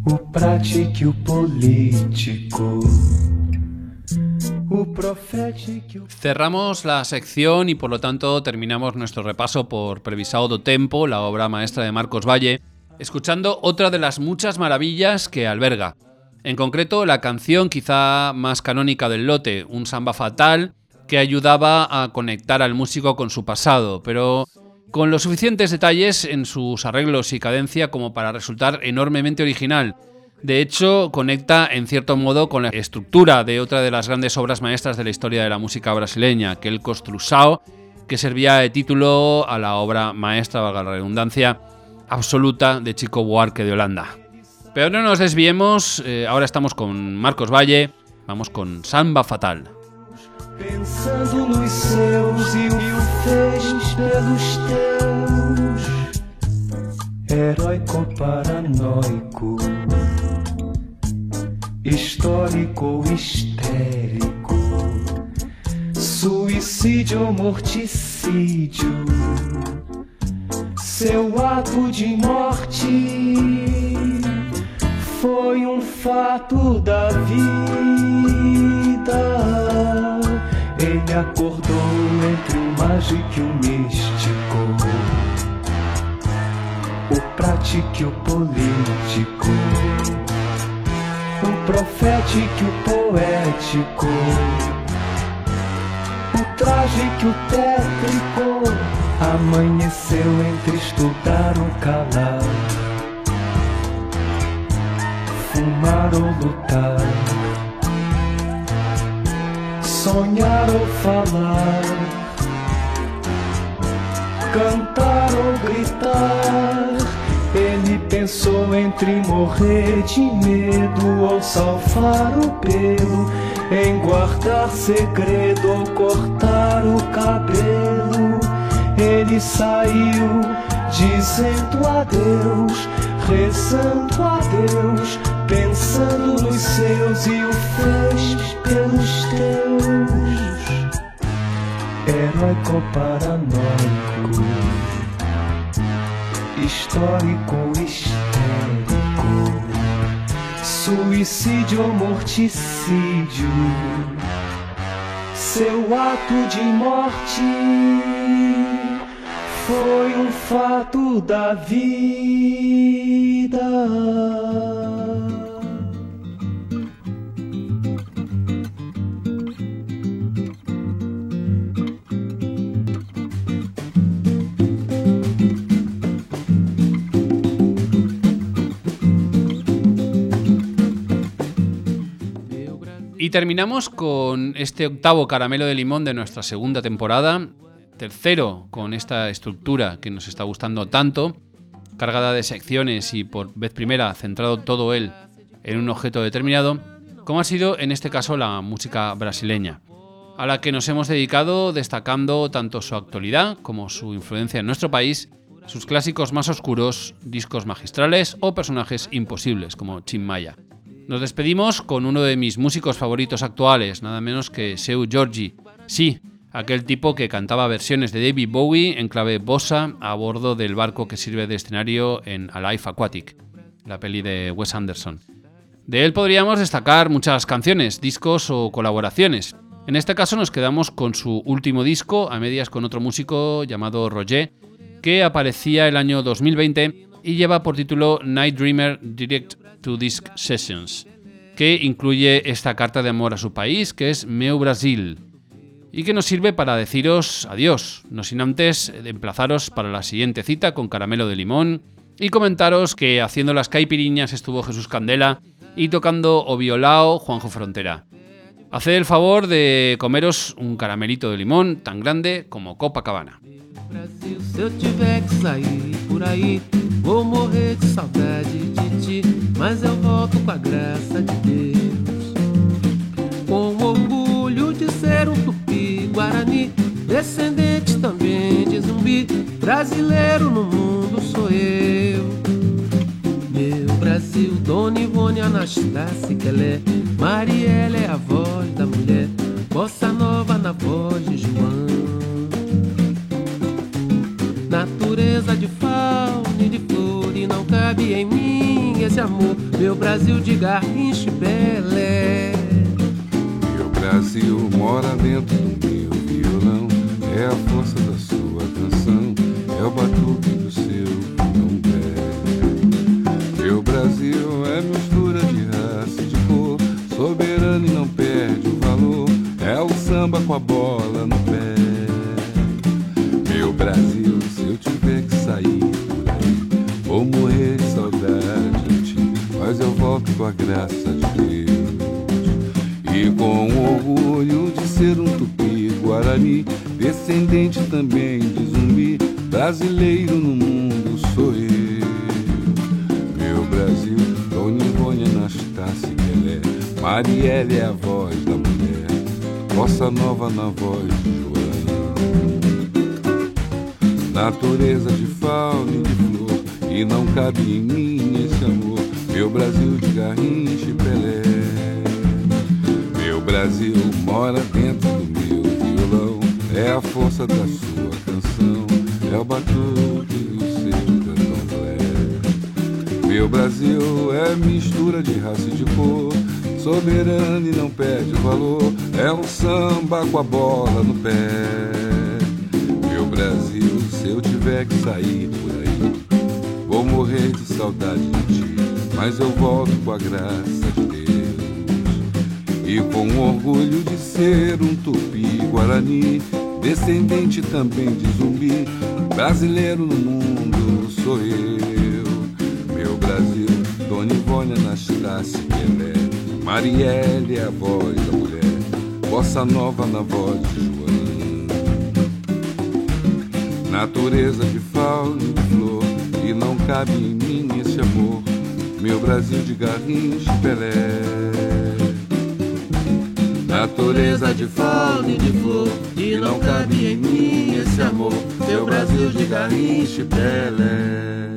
o prático e e o Cerramos la sección y por lo tanto terminamos nuestro repaso por Previsao do Tempo, la obra maestra de Marcos Valle, escuchando otra de las muchas maravillas que alberga. En concreto, la canción quizá más canónica del lote, un samba fatal que ayudaba a conectar al músico con su pasado, pero con los suficientes detalles en sus arreglos y cadencia como para resultar enormemente original. De hecho, conecta en cierto modo con la estructura de otra de las grandes obras maestras de la historia de la música brasileña, que el Construção, que servía de título a la obra maestra, valga la redundancia, absoluta de Chico Buarque de Holanda. Pero no nos desviemos, eh, ahora estamos con Marcos Valle, vamos con Samba Fatal. Pensando nos seus e o fez pelos teus, heróico paranoico, histórico histérico, suicídio morticídio, seu ato de morte foi um fato da vida. Ele acordou entre o mágico e o místico, o prático e o político, o profético e o poético, traje que o tétrico. Amanheceu entre estudar ou calar, fumar ou lutar, sonhar ou falar, cantar ou gritar. Ele pensou entre morrer de medo ou salvar o pelo, em guardar segredo ou cortar o cabelo. Ele saiu dizendo adeus, rezando a Deus, pensando nos seus e o fez pelos teus. Heróico paranoico histórico histérico, suicídio ou morticídio, seu ato de morte foi um fato da vida. Y terminamos con este octavo caramelo de limón de nuestra segunda temporada, tercero con esta estructura que nos está gustando tanto, cargada de secciones y por vez primera centrado todo él en un objeto determinado, como ha sido en este caso la música brasileña, a la que nos hemos dedicado destacando tanto su actualidad como su influencia en nuestro país, sus clásicos más oscuros, discos magistrales o personajes imposibles como Chim Maya. Nos despedimos con uno de mis músicos favoritos actuales, nada menos que Seu Giorgi. Sí, aquel tipo que cantaba versiones de David Bowie en clave bossa a bordo del barco que sirve de escenario en Alive Aquatic, la peli de Wes Anderson. De él podríamos destacar muchas canciones, discos o colaboraciones. En este caso nos quedamos con su último disco, a medias con otro músico llamado Roger, que aparecía el año 2020 y lleva por título Night Dreamer Direct to Disc Sessions, que incluye esta carta de amor a su país, que es Meu Brasil, y que nos sirve para deciros adiós, no sin antes emplazaros para la siguiente cita con caramelo de limón y comentaros que haciendo las caipiriñas estuvo Jesús Candela y tocando o violao Juanjo Frontera. Haced el favor de comeros un caramelito de limón tan grande como Copacabana. Brasil. Mas eu volto com a graça de Deus. Com orgulho de ser um tupi guarani, descendente também de zumbi, brasileiro no mundo sou eu. Meu Brasil, Dona Ivone Anastácia Kelé, Marielle é a voz da mulher, bossa nova na voz de João. Natureza de fauna amor Meu Brasil de Garrincha e Belé. Meu Brasil mora dentro do meu violão É a força da sua canção É o batuque do seu trompete Meu Brasil é mistura de raça e de cor Soberano e não perde o valor É o samba com a bola com a graça de Deus e com orgulho de ser um tupi guarani, descendente também de zumbi, brasileiro no mundo sou eu. Meu Brasil, Dona Ivone Anastácia Pelé, Marielle é a voz da mulher, bossa nova na voz de João. Natureza de fauna e de flor, e não cabe em mim esse amor, meu Brasil de Garrincha e Pelé. Meu Brasil mora dentro do meu violão. É a força da sua canção. É o batuque do seu candomblé. Meu Brasil é mistura de raça e de cor. Soberano e não perde valor. É um samba com a bola no pé. Meu Brasil, se eu tiver que sair por aí, vou morrer de saudade de ti. Mas eu volto com a graça de Deus. E com orgulho de ser um tupi-guarani, descendente também de zumbi, brasileiro no mundo sou eu. Meu Brasil, Dona Ivone Anastácia Pelé, Marielle é a voz da mulher, bossa nova na voz de João. Natureza de fauna e de flor, e não cabe em mim esse amor, meu Brasil de Garrincha e Pelé. Natureza de fauna e de flor, e não cabe em mim esse amor, meu Brasil de Garrincha e Pelé.